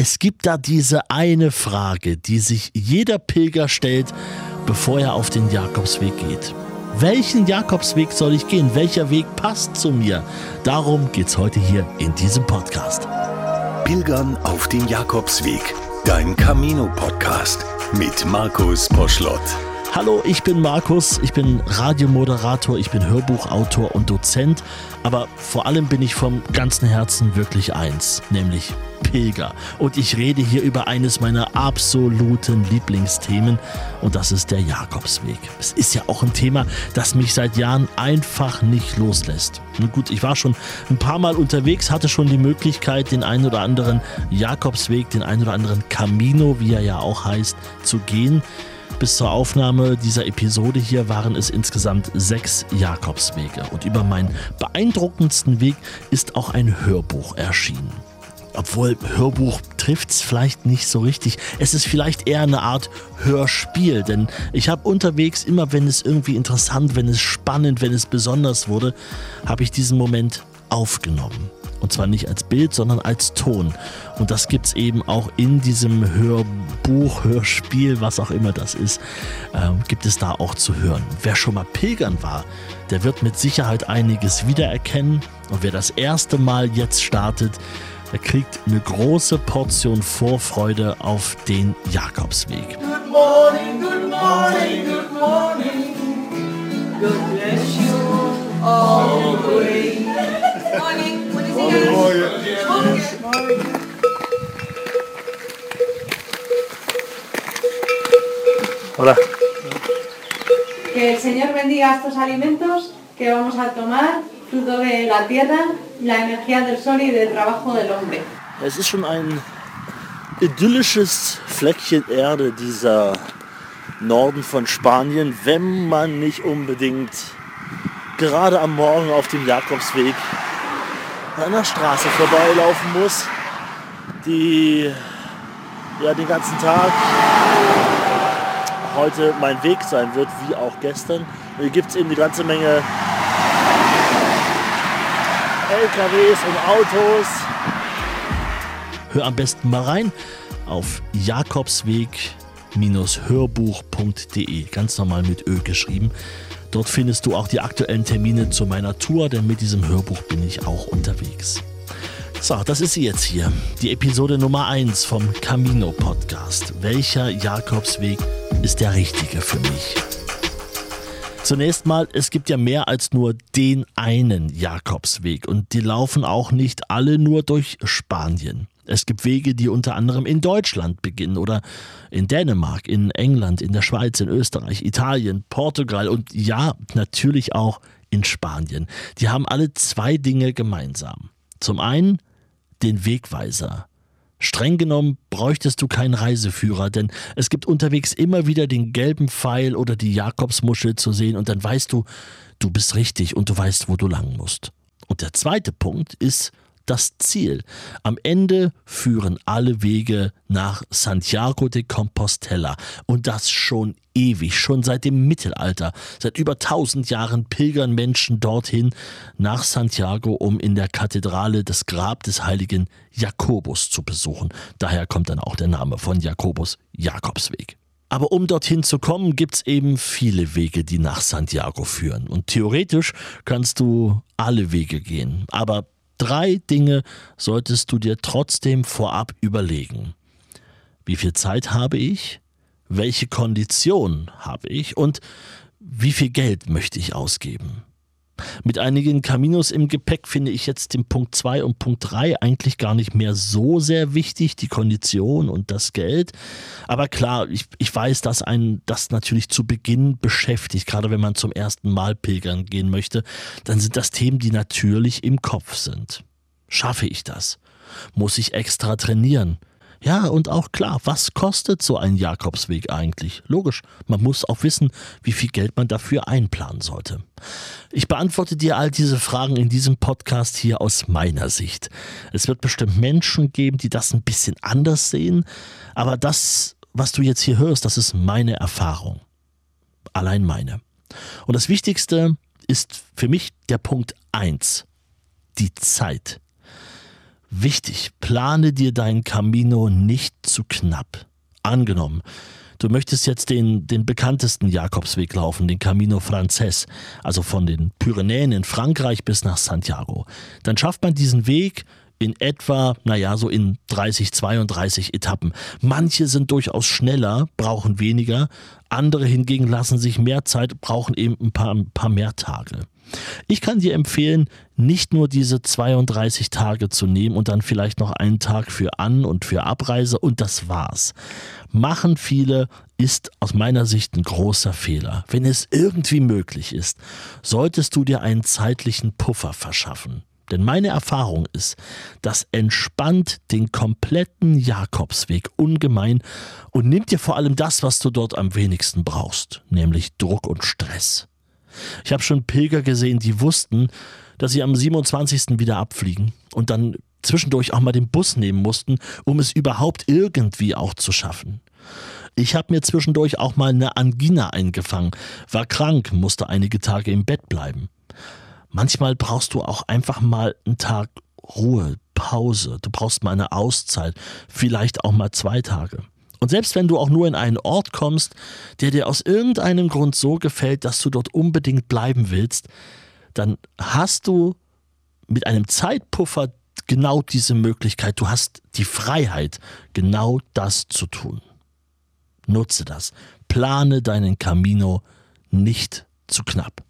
Es gibt da diese eine Frage, die sich jeder Pilger stellt, bevor er auf den Jakobsweg geht. Welchen Jakobsweg soll ich gehen? Welcher Weg passt zu mir? Darum geht's heute hier in diesem Podcast. Pilgern auf dem Jakobsweg. Dein Camino-Podcast mit Markus Poschlott. Hallo, ich bin Markus, ich bin Radiomoderator, ich bin Hörbuchautor und Dozent, aber vor allem bin ich vom ganzen Herzen wirklich eins, nämlich Pilger. Und ich rede hier über eines meiner absoluten Lieblingsthemen und das ist der Jakobsweg. Es ist ja auch ein Thema, das mich seit Jahren einfach nicht loslässt. Nun gut, ich war schon ein paar Mal unterwegs, hatte schon die Möglichkeit, den einen oder anderen Jakobsweg, den einen oder anderen Camino, wie er ja auch heißt, zu gehen. Bis zur Aufnahme dieser Episode hier waren es insgesamt sechs Jakobswege und über meinen beeindruckendsten Weg ist auch ein Hörbuch erschienen. Obwohl Hörbuch trifft es vielleicht nicht so richtig. Es ist vielleicht eher eine Art Hörspiel, denn ich habe unterwegs immer, wenn es irgendwie interessant, wenn es spannend, wenn es besonders wurde, habe ich diesen Moment aufgenommen. Und zwar nicht als Bild, sondern als Ton. Und das gibt es eben auch in diesem Hörbuch, Hörspiel, was auch immer das ist, äh, gibt es da auch zu hören. Wer schon mal pilgern war, der wird mit Sicherheit einiges wiedererkennen. Und wer das erste Mal jetzt startet, der kriegt eine große Portion Vorfreude auf den Jakobsweg. Good morning, good morning, good morning. God bless you all Hola. Que el Señor bendiga estos alimentos que vamos a tomar, fruto de la tierra, la energía del sol y del trabajo del hombre. Es ist schon ein idyllisches Fleckchen Erde, dieser Norden von Spanien, wenn man nicht unbedingt gerade am Morgen auf dem Jakobsweg an einer Straße vorbeilaufen muss, die ja den ganzen Tag heute mein Weg sein wird, wie auch gestern. Und hier gibt es eben eine ganze Menge LKWs und Autos. Hör am besten mal rein auf jakobsweg-hörbuch.de, ganz normal mit Ö geschrieben. Dort findest du auch die aktuellen Termine zu meiner Tour, denn mit diesem Hörbuch bin ich auch unterwegs. So, das ist sie jetzt hier. Die Episode Nummer 1 vom Camino Podcast. Welcher Jakobsweg ist der richtige für mich? Zunächst mal, es gibt ja mehr als nur den einen Jakobsweg und die laufen auch nicht alle nur durch Spanien. Es gibt Wege, die unter anderem in Deutschland beginnen oder in Dänemark, in England, in der Schweiz, in Österreich, Italien, Portugal und ja, natürlich auch in Spanien. Die haben alle zwei Dinge gemeinsam. Zum einen den Wegweiser. Streng genommen bräuchtest du keinen Reiseführer, denn es gibt unterwegs immer wieder den gelben Pfeil oder die Jakobsmuschel zu sehen und dann weißt du, du bist richtig und du weißt, wo du lang musst. Und der zweite Punkt ist das Ziel. Am Ende führen alle Wege nach Santiago de Compostela und das schon ewig, schon seit dem Mittelalter. Seit über tausend Jahren pilgern Menschen dorthin nach Santiago, um in der Kathedrale das Grab des heiligen Jakobus zu besuchen. Daher kommt dann auch der Name von Jakobus Jakobsweg. Aber um dorthin zu kommen, gibt es eben viele Wege, die nach Santiago führen. Und theoretisch kannst du alle Wege gehen. Aber Drei Dinge solltest du dir trotzdem vorab überlegen. Wie viel Zeit habe ich? Welche Konditionen habe ich? Und wie viel Geld möchte ich ausgeben? Mit einigen Caminos im Gepäck finde ich jetzt den Punkt 2 und Punkt 3 eigentlich gar nicht mehr so sehr wichtig, die Kondition und das Geld. Aber klar, ich, ich weiß, dass einen das natürlich zu Beginn beschäftigt, gerade wenn man zum ersten Mal pilgern gehen möchte, dann sind das Themen, die natürlich im Kopf sind. Schaffe ich das? Muss ich extra trainieren? Ja, und auch klar, was kostet so ein Jakobsweg eigentlich? Logisch, man muss auch wissen, wie viel Geld man dafür einplanen sollte. Ich beantworte dir all diese Fragen in diesem Podcast hier aus meiner Sicht. Es wird bestimmt Menschen geben, die das ein bisschen anders sehen, aber das, was du jetzt hier hörst, das ist meine Erfahrung. Allein meine. Und das Wichtigste ist für mich der Punkt eins: die Zeit. Wichtig, plane dir dein Camino nicht zu knapp. Angenommen, du möchtest jetzt den, den bekanntesten Jakobsweg laufen, den Camino Frances, also von den Pyrenäen in Frankreich bis nach Santiago. Dann schafft man diesen Weg in etwa, naja, so in 30, 32 Etappen. Manche sind durchaus schneller, brauchen weniger, andere hingegen lassen sich mehr Zeit, brauchen eben ein paar, ein paar mehr Tage. Ich kann dir empfehlen, nicht nur diese 32 Tage zu nehmen und dann vielleicht noch einen Tag für An- und für Abreise und das war's. Machen viele ist aus meiner Sicht ein großer Fehler. Wenn es irgendwie möglich ist, solltest du dir einen zeitlichen Puffer verschaffen. Denn meine Erfahrung ist, das entspannt den kompletten Jakobsweg ungemein und nimmt dir vor allem das, was du dort am wenigsten brauchst, nämlich Druck und Stress. Ich habe schon Pilger gesehen, die wussten, dass sie am 27. wieder abfliegen und dann zwischendurch auch mal den Bus nehmen mussten, um es überhaupt irgendwie auch zu schaffen. Ich habe mir zwischendurch auch mal eine Angina eingefangen, war krank, musste einige Tage im Bett bleiben. Manchmal brauchst du auch einfach mal einen Tag Ruhe, Pause, du brauchst mal eine Auszeit, vielleicht auch mal zwei Tage. Und selbst wenn du auch nur in einen Ort kommst, der dir aus irgendeinem Grund so gefällt, dass du dort unbedingt bleiben willst, dann hast du mit einem Zeitpuffer genau diese Möglichkeit. Du hast die Freiheit, genau das zu tun. Nutze das. Plane deinen Camino nicht zu knapp.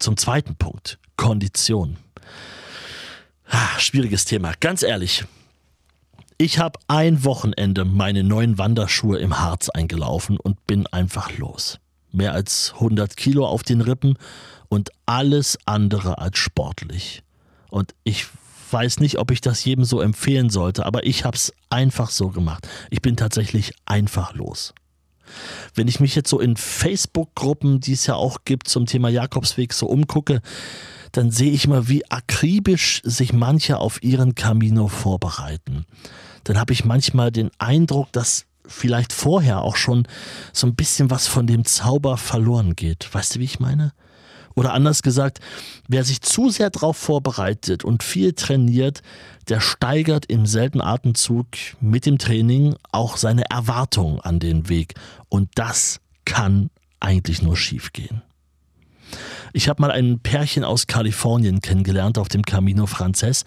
Zum zweiten Punkt, Kondition. Ah, schwieriges Thema. Ganz ehrlich, ich habe ein Wochenende meine neuen Wanderschuhe im Harz eingelaufen und bin einfach los. Mehr als 100 Kilo auf den Rippen und alles andere als sportlich. Und ich weiß nicht, ob ich das jedem so empfehlen sollte, aber ich habe es einfach so gemacht. Ich bin tatsächlich einfach los. Wenn ich mich jetzt so in Facebook-Gruppen, die es ja auch gibt zum Thema Jakobsweg, so umgucke, dann sehe ich mal, wie akribisch sich manche auf ihren Camino vorbereiten dann habe ich manchmal den Eindruck, dass vielleicht vorher auch schon so ein bisschen was von dem Zauber verloren geht. Weißt du, wie ich meine? Oder anders gesagt, wer sich zu sehr darauf vorbereitet und viel trainiert, der steigert im selben Atemzug mit dem Training auch seine Erwartungen an den Weg. Und das kann eigentlich nur schiefgehen. Ich habe mal ein Pärchen aus Kalifornien kennengelernt auf dem Camino Frances.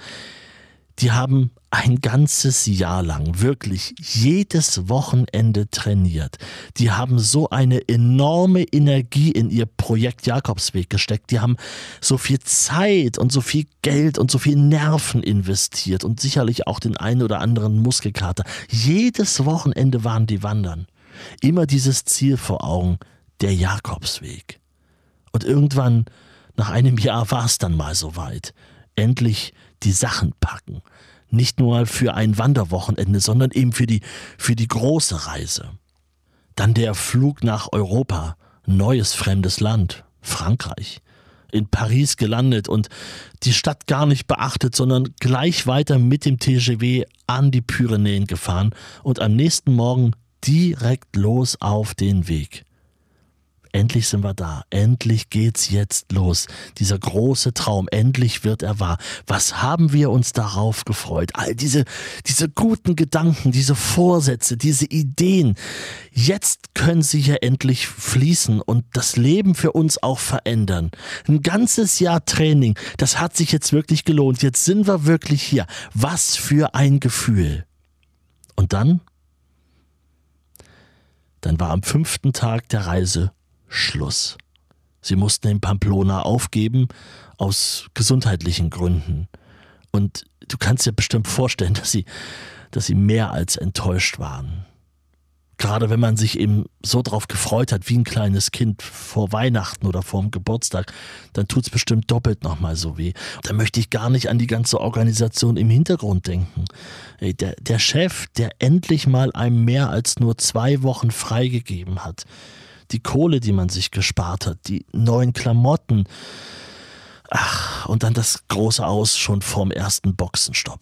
Die haben ein ganzes Jahr lang wirklich jedes Wochenende trainiert. Die haben so eine enorme Energie in ihr Projekt Jakobsweg gesteckt. Die haben so viel Zeit und so viel Geld und so viel Nerven investiert und sicherlich auch den einen oder anderen Muskelkater. Jedes Wochenende waren die wandern. Immer dieses Ziel vor Augen, der Jakobsweg. Und irgendwann, nach einem Jahr, war es dann mal soweit. Endlich die Sachen packen nicht nur für ein Wanderwochenende, sondern eben für die, für die große Reise. Dann der Flug nach Europa, neues fremdes Land, Frankreich. In Paris gelandet und die Stadt gar nicht beachtet, sondern gleich weiter mit dem TGW an die Pyrenäen gefahren und am nächsten Morgen direkt los auf den Weg endlich sind wir da, endlich geht's jetzt los. Dieser große Traum, endlich wird er wahr. Was haben wir uns darauf gefreut? All diese, diese guten Gedanken, diese Vorsätze, diese Ideen. Jetzt können sie ja endlich fließen und das Leben für uns auch verändern. Ein ganzes Jahr Training, das hat sich jetzt wirklich gelohnt. Jetzt sind wir wirklich hier. Was für ein Gefühl. Und dann? Dann war am fünften Tag der Reise Schluss. Sie mussten in Pamplona aufgeben aus gesundheitlichen Gründen. Und du kannst dir bestimmt vorstellen, dass sie, dass sie mehr als enttäuscht waren. Gerade wenn man sich eben so drauf gefreut hat, wie ein kleines Kind vor Weihnachten oder vor dem Geburtstag, dann tut es bestimmt doppelt nochmal so weh. Da möchte ich gar nicht an die ganze Organisation im Hintergrund denken. Der, der Chef, der endlich mal einem mehr als nur zwei Wochen freigegeben hat, die Kohle, die man sich gespart hat, die neuen Klamotten. Ach, und dann das große Aus schon vorm ersten Boxenstopp.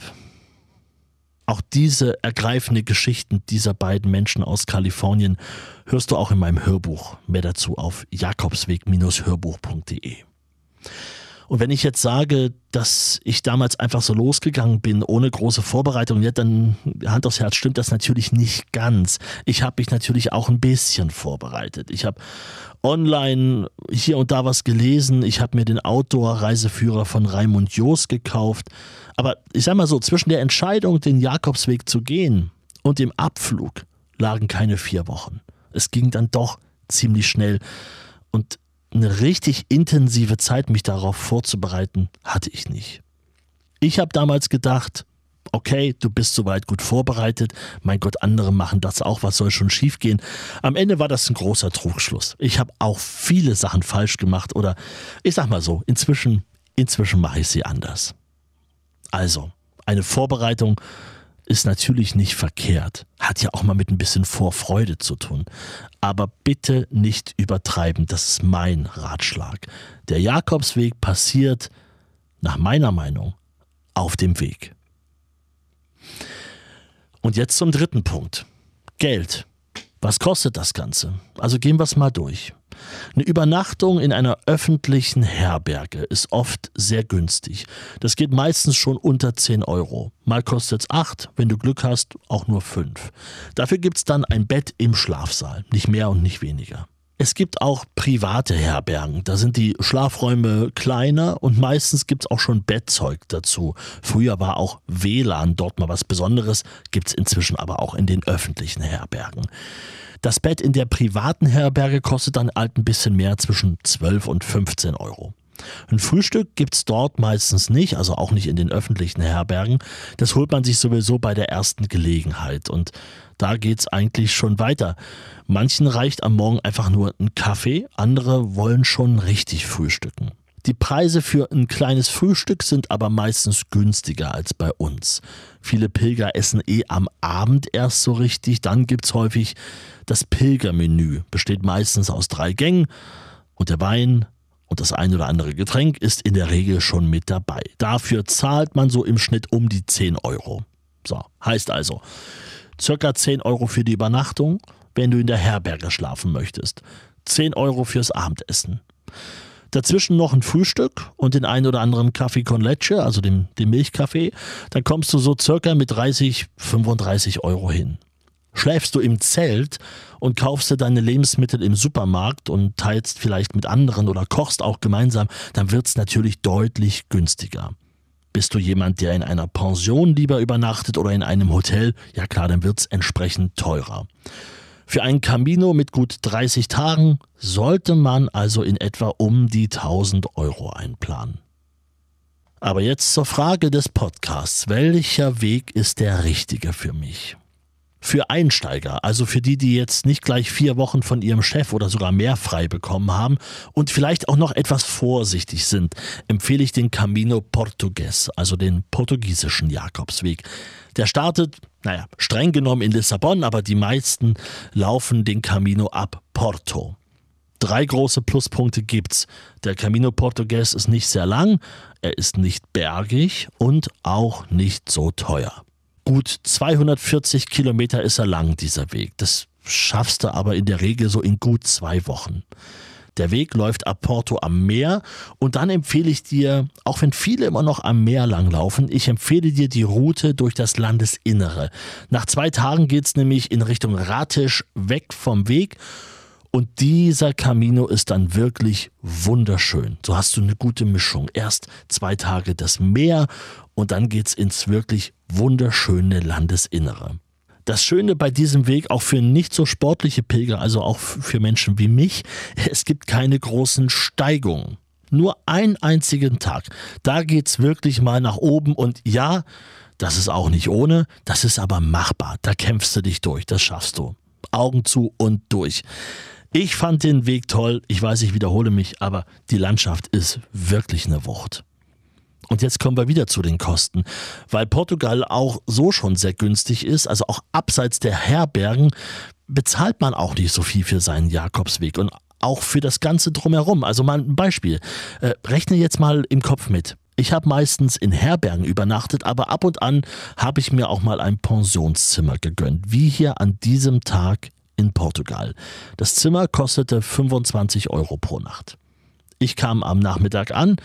Auch diese ergreifende Geschichten dieser beiden Menschen aus Kalifornien hörst du auch in meinem Hörbuch. Mehr dazu auf jakobsweg-hörbuch.de. Und wenn ich jetzt sage, dass ich damals einfach so losgegangen bin, ohne große Vorbereitung, ja, dann Hand aufs Herz stimmt das natürlich nicht ganz. Ich habe mich natürlich auch ein bisschen vorbereitet. Ich habe online hier und da was gelesen. Ich habe mir den Outdoor-Reiseführer von Raimund Joos gekauft. Aber ich sag mal so, zwischen der Entscheidung, den Jakobsweg zu gehen und dem Abflug lagen keine vier Wochen. Es ging dann doch ziemlich schnell. Und eine richtig intensive Zeit, mich darauf vorzubereiten, hatte ich nicht. Ich habe damals gedacht, okay, du bist soweit gut vorbereitet, mein Gott, andere machen das auch, was soll schon schiefgehen? Am Ende war das ein großer Trugschluss. Ich habe auch viele Sachen falsch gemacht oder ich sag mal so, inzwischen, inzwischen mache ich sie anders. Also, eine Vorbereitung ist natürlich nicht verkehrt, hat ja auch mal mit ein bisschen Vorfreude zu tun. Aber bitte nicht übertreiben, das ist mein Ratschlag. Der Jakobsweg passiert, nach meiner Meinung, auf dem Weg. Und jetzt zum dritten Punkt. Geld. Was kostet das Ganze? Also gehen wir es mal durch. Eine Übernachtung in einer öffentlichen Herberge ist oft sehr günstig. Das geht meistens schon unter 10 Euro. Mal kostet es 8, wenn du Glück hast, auch nur 5. Dafür gibt es dann ein Bett im Schlafsaal, nicht mehr und nicht weniger. Es gibt auch private Herbergen. Da sind die Schlafräume kleiner und meistens gibt es auch schon Bettzeug dazu. Früher war auch WLAN dort mal was Besonderes, gibt es inzwischen aber auch in den öffentlichen Herbergen. Das Bett in der privaten Herberge kostet dann halt ein bisschen mehr, zwischen 12 und 15 Euro. Ein Frühstück gibt es dort meistens nicht, also auch nicht in den öffentlichen Herbergen. Das holt man sich sowieso bei der ersten Gelegenheit. Und da geht es eigentlich schon weiter. Manchen reicht am Morgen einfach nur ein Kaffee, andere wollen schon richtig frühstücken. Die Preise für ein kleines Frühstück sind aber meistens günstiger als bei uns. Viele Pilger essen eh am Abend erst so richtig, dann gibt es häufig das Pilgermenü, besteht meistens aus drei Gängen und der Wein und das ein oder andere Getränk ist in der Regel schon mit dabei. Dafür zahlt man so im Schnitt um die 10 Euro. So, heißt also, circa 10 Euro für die Übernachtung, wenn du in der Herberge schlafen möchtest. 10 Euro fürs Abendessen. Dazwischen noch ein Frühstück und den einen oder anderen Kaffee con leche, also dem, dem Milchkaffee. Dann kommst du so circa mit 30, 35 Euro hin. Schläfst du im Zelt und kaufst dir deine Lebensmittel im Supermarkt und teilst vielleicht mit anderen oder kochst auch gemeinsam, dann wird es natürlich deutlich günstiger. Bist du jemand, der in einer Pension lieber übernachtet oder in einem Hotel? Ja klar, dann wird es entsprechend teurer. Für ein Camino mit gut 30 Tagen sollte man also in etwa um die 1000 Euro einplanen. Aber jetzt zur Frage des Podcasts. Welcher Weg ist der richtige für mich? Für Einsteiger, also für die, die jetzt nicht gleich vier Wochen von ihrem Chef oder sogar mehr frei bekommen haben und vielleicht auch noch etwas vorsichtig sind, empfehle ich den Camino Portugues, also den portugiesischen Jakobsweg. Der startet, naja, streng genommen in Lissabon, aber die meisten laufen den Camino ab Porto. Drei große Pluspunkte gibt's. Der Camino Portugues ist nicht sehr lang, er ist nicht bergig und auch nicht so teuer. Gut 240 Kilometer ist er lang, dieser Weg. Das schaffst du aber in der Regel so in gut zwei Wochen. Der Weg läuft ab Porto am Meer und dann empfehle ich dir, auch wenn viele immer noch am Meer langlaufen, ich empfehle dir die Route durch das Landesinnere. Nach zwei Tagen geht es nämlich in Richtung Ratisch weg vom Weg und dieser Camino ist dann wirklich wunderschön. So hast du eine gute Mischung. Erst zwei Tage das Meer und dann geht's ins wirklich wunderschöne Landesinnere. Das Schöne bei diesem Weg, auch für nicht so sportliche Pilger, also auch für Menschen wie mich, es gibt keine großen Steigungen. Nur einen einzigen Tag. Da geht's wirklich mal nach oben und ja, das ist auch nicht ohne, das ist aber machbar. Da kämpfst du dich durch, das schaffst du. Augen zu und durch. Ich fand den Weg toll. Ich weiß, ich wiederhole mich, aber die Landschaft ist wirklich eine Wucht. Und jetzt kommen wir wieder zu den Kosten, weil Portugal auch so schon sehr günstig ist, also auch abseits der Herbergen bezahlt man auch nicht so viel für seinen Jakobsweg und auch für das Ganze drumherum. Also mal ein Beispiel. Äh, rechne jetzt mal im Kopf mit. Ich habe meistens in Herbergen übernachtet, aber ab und an habe ich mir auch mal ein Pensionszimmer gegönnt, wie hier an diesem Tag in Portugal. Das Zimmer kostete 25 Euro pro Nacht. Ich kam am Nachmittag an,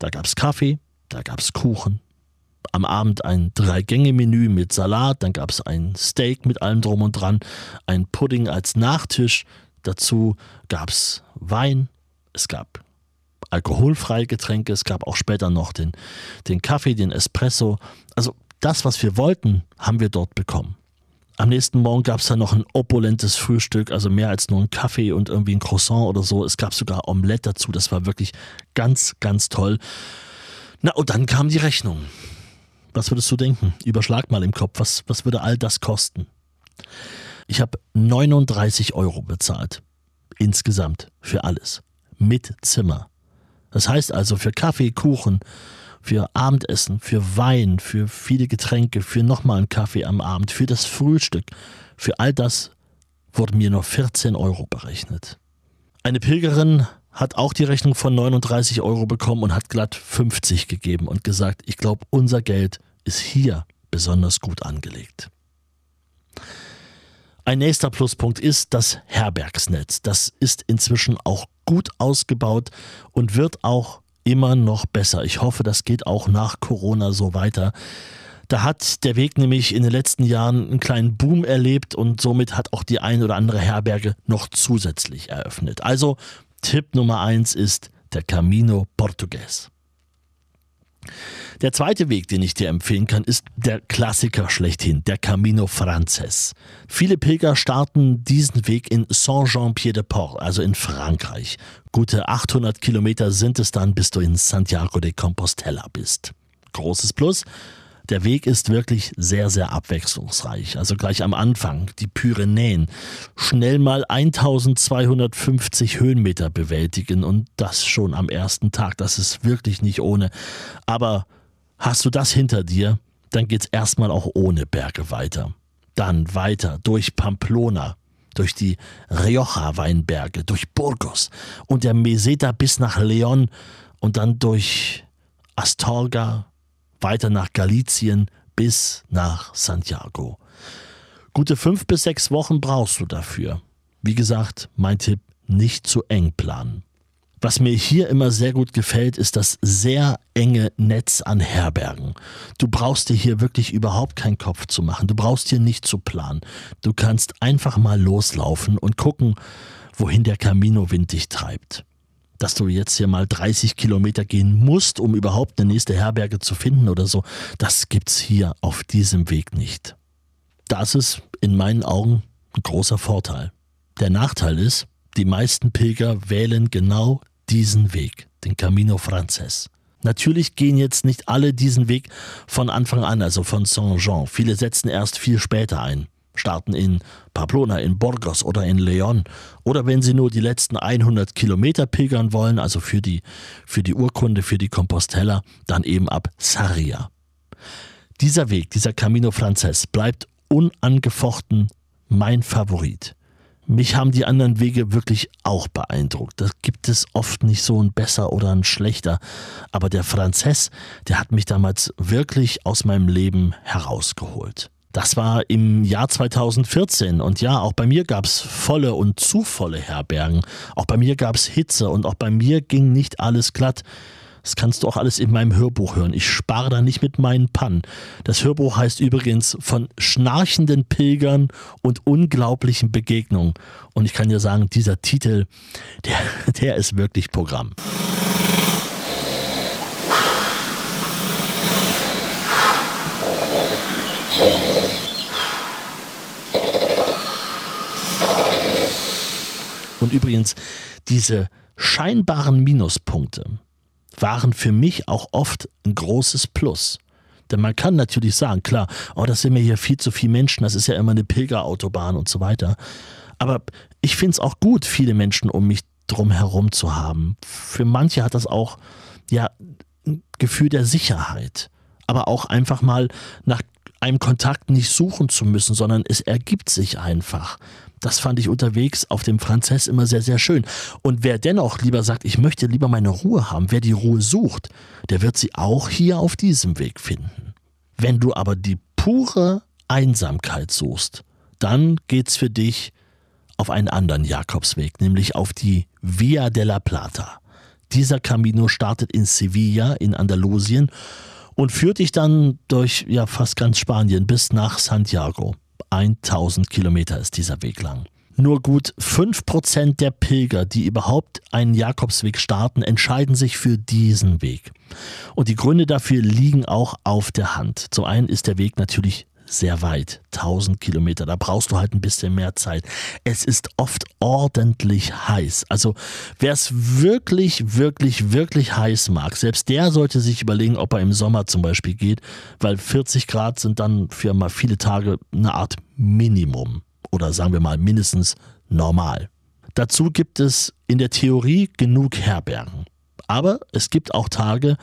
da gab es Kaffee, da gab es Kuchen. Am Abend ein Drei-Gänge-Menü mit Salat, dann gab es ein Steak mit allem drum und dran, ein Pudding als Nachtisch, dazu gab es Wein, es gab alkoholfreie Getränke, es gab auch später noch den, den Kaffee, den Espresso. Also das, was wir wollten, haben wir dort bekommen. Am nächsten Morgen gab es dann noch ein opulentes Frühstück, also mehr als nur ein Kaffee und irgendwie ein Croissant oder so. Es gab sogar Omelette dazu. Das war wirklich ganz, ganz toll. Na, und dann kam die Rechnung. Was würdest du denken? Überschlag mal im Kopf. Was, was würde all das kosten? Ich habe 39 Euro bezahlt. Insgesamt. Für alles. Mit Zimmer. Das heißt also für Kaffee, Kuchen, für Abendessen, für Wein, für viele Getränke, für nochmal einen Kaffee am Abend, für das Frühstück. Für all das wurde mir nur 14 Euro berechnet. Eine Pilgerin hat auch die Rechnung von 39 Euro bekommen und hat glatt 50 gegeben und gesagt, ich glaube, unser Geld ist hier besonders gut angelegt. Ein nächster Pluspunkt ist das Herbergsnetz. Das ist inzwischen auch gut ausgebaut und wird auch immer noch besser. Ich hoffe, das geht auch nach Corona so weiter. Da hat der Weg nämlich in den letzten Jahren einen kleinen Boom erlebt und somit hat auch die ein oder andere Herberge noch zusätzlich eröffnet. Also Tipp Nummer eins ist der Camino Portugues. Der zweite Weg, den ich dir empfehlen kann, ist der Klassiker schlechthin, der Camino Frances. Viele Pilger starten diesen Weg in Saint-Jean-Pied-de-Port, also in Frankreich. Gute 800 Kilometer sind es dann, bis du in Santiago de Compostela bist. Großes Plus, der Weg ist wirklich sehr, sehr abwechslungsreich. Also gleich am Anfang die Pyrenäen. Schnell mal 1250 Höhenmeter bewältigen und das schon am ersten Tag. Das ist wirklich nicht ohne. Aber hast du das hinter dir, dann geht's erstmal auch ohne Berge weiter. Dann weiter durch Pamplona, durch die Rioja-Weinberge, durch Burgos und der Meseta bis nach León und dann durch Astorga, weiter nach Galizien bis nach Santiago. Gute fünf bis sechs Wochen brauchst du dafür. Wie gesagt, mein Tipp, nicht zu eng planen. Was mir hier immer sehr gut gefällt, ist das sehr enge Netz an Herbergen. Du brauchst dir hier wirklich überhaupt keinen Kopf zu machen. Du brauchst hier nicht zu planen. Du kannst einfach mal loslaufen und gucken, wohin der Camino-Wind dich treibt dass du jetzt hier mal 30 Kilometer gehen musst, um überhaupt eine nächste Herberge zu finden oder so. Das gibt's hier auf diesem Weg nicht. Das ist in meinen Augen ein großer Vorteil. Der Nachteil ist, die meisten Pilger wählen genau diesen Weg, den Camino Frances. Natürlich gehen jetzt nicht alle diesen Weg von Anfang an, also von Saint-Jean. Viele setzen erst viel später ein starten in Pamplona, in Burgos oder in León. Oder wenn Sie nur die letzten 100 Kilometer pilgern wollen, also für die, für die Urkunde, für die Compostella, dann eben ab Sarria. Dieser Weg, dieser Camino Frances bleibt unangefochten mein Favorit. Mich haben die anderen Wege wirklich auch beeindruckt. Da gibt es oft nicht so ein besser oder ein schlechter. Aber der Franzess, der hat mich damals wirklich aus meinem Leben herausgeholt. Das war im Jahr 2014 und ja, auch bei mir gab es volle und zu volle Herbergen. Auch bei mir gab es Hitze und auch bei mir ging nicht alles glatt. Das kannst du auch alles in meinem Hörbuch hören. Ich spare da nicht mit meinen Pannen. Das Hörbuch heißt übrigens von schnarchenden Pilgern und unglaublichen Begegnungen. Und ich kann dir sagen, dieser Titel, der, der ist wirklich Programm. Und übrigens, diese scheinbaren Minuspunkte waren für mich auch oft ein großes Plus. Denn man kann natürlich sagen, klar, oh, das sind mir hier viel zu viele Menschen, das ist ja immer eine Pilgerautobahn und so weiter. Aber ich finde es auch gut, viele Menschen um mich drum herum zu haben. Für manche hat das auch ja ein Gefühl der Sicherheit, aber auch einfach mal nach einem Kontakt nicht suchen zu müssen, sondern es ergibt sich einfach. Das fand ich unterwegs auf dem Franzess immer sehr, sehr schön. Und wer dennoch lieber sagt, ich möchte lieber meine Ruhe haben, wer die Ruhe sucht, der wird sie auch hier auf diesem Weg finden. Wenn du aber die pure Einsamkeit suchst, dann geht's für dich auf einen anderen Jakobsweg, nämlich auf die Via della Plata, Dieser Camino startet in Sevilla in Andalusien und führt dich dann durch ja fast ganz Spanien bis nach Santiago. 1000 Kilometer ist dieser Weg lang. Nur gut 5% der Pilger, die überhaupt einen Jakobsweg starten, entscheiden sich für diesen Weg. Und die Gründe dafür liegen auch auf der Hand. Zum einen ist der Weg natürlich sehr weit, 1000 Kilometer. Da brauchst du halt ein bisschen mehr Zeit. Es ist oft ordentlich heiß. Also wer es wirklich, wirklich, wirklich heiß mag, selbst der sollte sich überlegen, ob er im Sommer zum Beispiel geht, weil 40 Grad sind dann für mal viele Tage eine Art Minimum oder sagen wir mal mindestens normal. Dazu gibt es in der Theorie genug Herbergen. Aber es gibt auch Tage,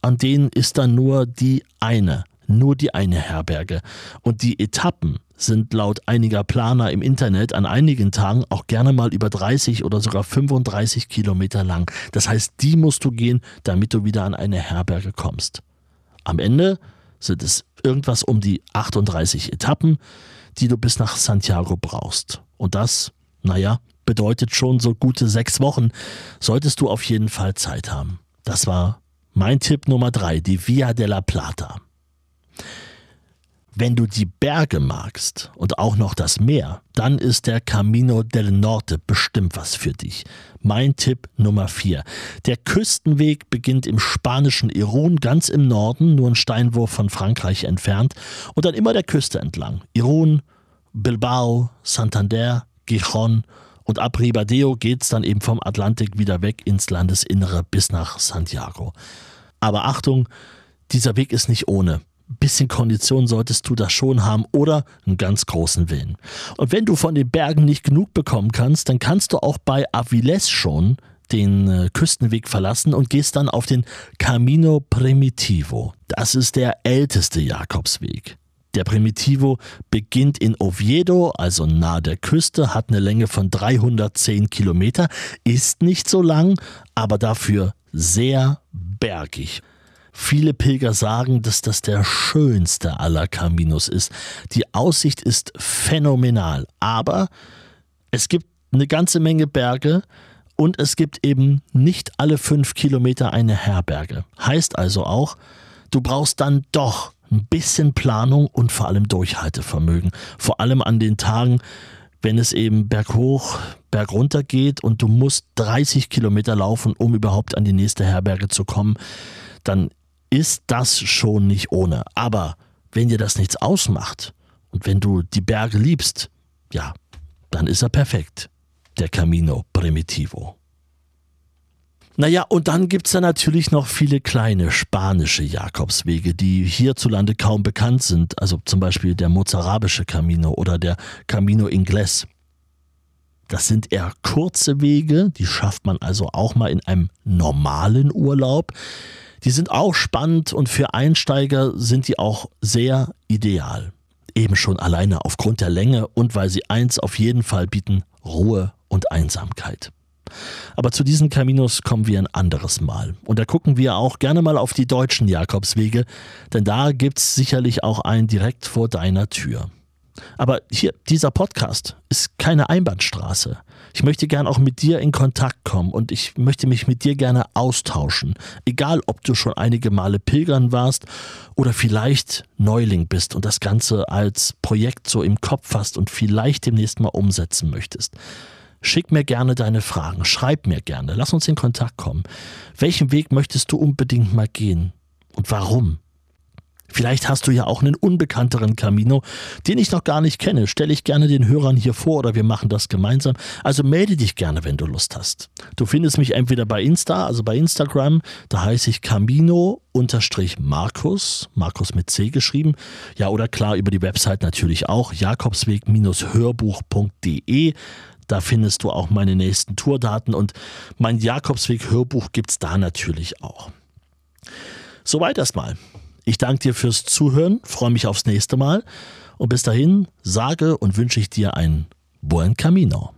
an denen ist dann nur die eine nur die eine Herberge. Und die Etappen sind laut einiger Planer im Internet an einigen Tagen auch gerne mal über 30 oder sogar 35 Kilometer lang. Das heißt, die musst du gehen, damit du wieder an eine Herberge kommst. Am Ende sind es irgendwas um die 38 Etappen, die du bis nach Santiago brauchst. Und das, naja, bedeutet schon so gute sechs Wochen, solltest du auf jeden Fall Zeit haben. Das war mein Tipp Nummer drei, die Via de la Plata. Wenn du die Berge magst und auch noch das Meer, dann ist der Camino del Norte bestimmt was für dich. Mein Tipp Nummer 4. Der Küstenweg beginnt im spanischen Irun ganz im Norden, nur ein Steinwurf von Frankreich entfernt, und dann immer der Küste entlang. Irun, Bilbao, Santander, Gijon und ab Ribadeo geht's dann eben vom Atlantik wieder weg ins Landesinnere bis nach Santiago. Aber Achtung, dieser Weg ist nicht ohne bisschen Kondition solltest du da schon haben oder einen ganz großen Willen. Und wenn du von den Bergen nicht genug bekommen kannst, dann kannst du auch bei Aviles schon den äh, Küstenweg verlassen und gehst dann auf den Camino Primitivo. Das ist der älteste Jakobsweg. Der Primitivo beginnt in Oviedo, also nahe der Küste, hat eine Länge von 310 Kilometer, ist nicht so lang, aber dafür sehr bergig. Viele Pilger sagen, dass das der schönste aller Caminos ist. Die Aussicht ist phänomenal, aber es gibt eine ganze Menge Berge und es gibt eben nicht alle fünf Kilometer eine Herberge. Heißt also auch, du brauchst dann doch ein bisschen Planung und vor allem Durchhaltevermögen. Vor allem an den Tagen, wenn es eben berghoch, bergunter geht und du musst 30 Kilometer laufen, um überhaupt an die nächste Herberge zu kommen, dann ist das schon nicht ohne. Aber wenn dir das nichts ausmacht und wenn du die Berge liebst, ja, dann ist er perfekt, der Camino Primitivo. Naja, und dann gibt es da natürlich noch viele kleine spanische Jakobswege, die hierzulande kaum bekannt sind. Also zum Beispiel der mozarabische Camino oder der Camino Ingles. Das sind eher kurze Wege, die schafft man also auch mal in einem normalen Urlaub. Die sind auch spannend und für Einsteiger sind die auch sehr ideal. Eben schon alleine aufgrund der Länge und weil sie eins auf jeden Fall bieten, Ruhe und Einsamkeit. Aber zu diesen Caminos kommen wir ein anderes Mal. Und da gucken wir auch gerne mal auf die deutschen Jakobswege, denn da gibt's sicherlich auch einen direkt vor deiner Tür. Aber hier, dieser Podcast ist keine Einbahnstraße. Ich möchte gern auch mit dir in Kontakt kommen und ich möchte mich mit dir gerne austauschen. Egal, ob du schon einige Male pilgern warst oder vielleicht Neuling bist und das Ganze als Projekt so im Kopf hast und vielleicht demnächst mal umsetzen möchtest. Schick mir gerne deine Fragen, schreib mir gerne, lass uns in Kontakt kommen. Welchen Weg möchtest du unbedingt mal gehen und warum? Vielleicht hast du ja auch einen unbekannteren Camino, den ich noch gar nicht kenne. Stelle ich gerne den Hörern hier vor oder wir machen das gemeinsam. Also melde dich gerne, wenn du Lust hast. Du findest mich entweder bei Insta, also bei Instagram, da heiße ich Camino-Markus, Markus mit C geschrieben. Ja, oder klar über die Website natürlich auch, jakobsweg-hörbuch.de. Da findest du auch meine nächsten Tourdaten und mein Jakobsweg-Hörbuch gibt es da natürlich auch. Soweit erstmal. Ich danke dir fürs Zuhören, freue mich aufs nächste Mal und bis dahin sage und wünsche ich dir ein Buen Camino.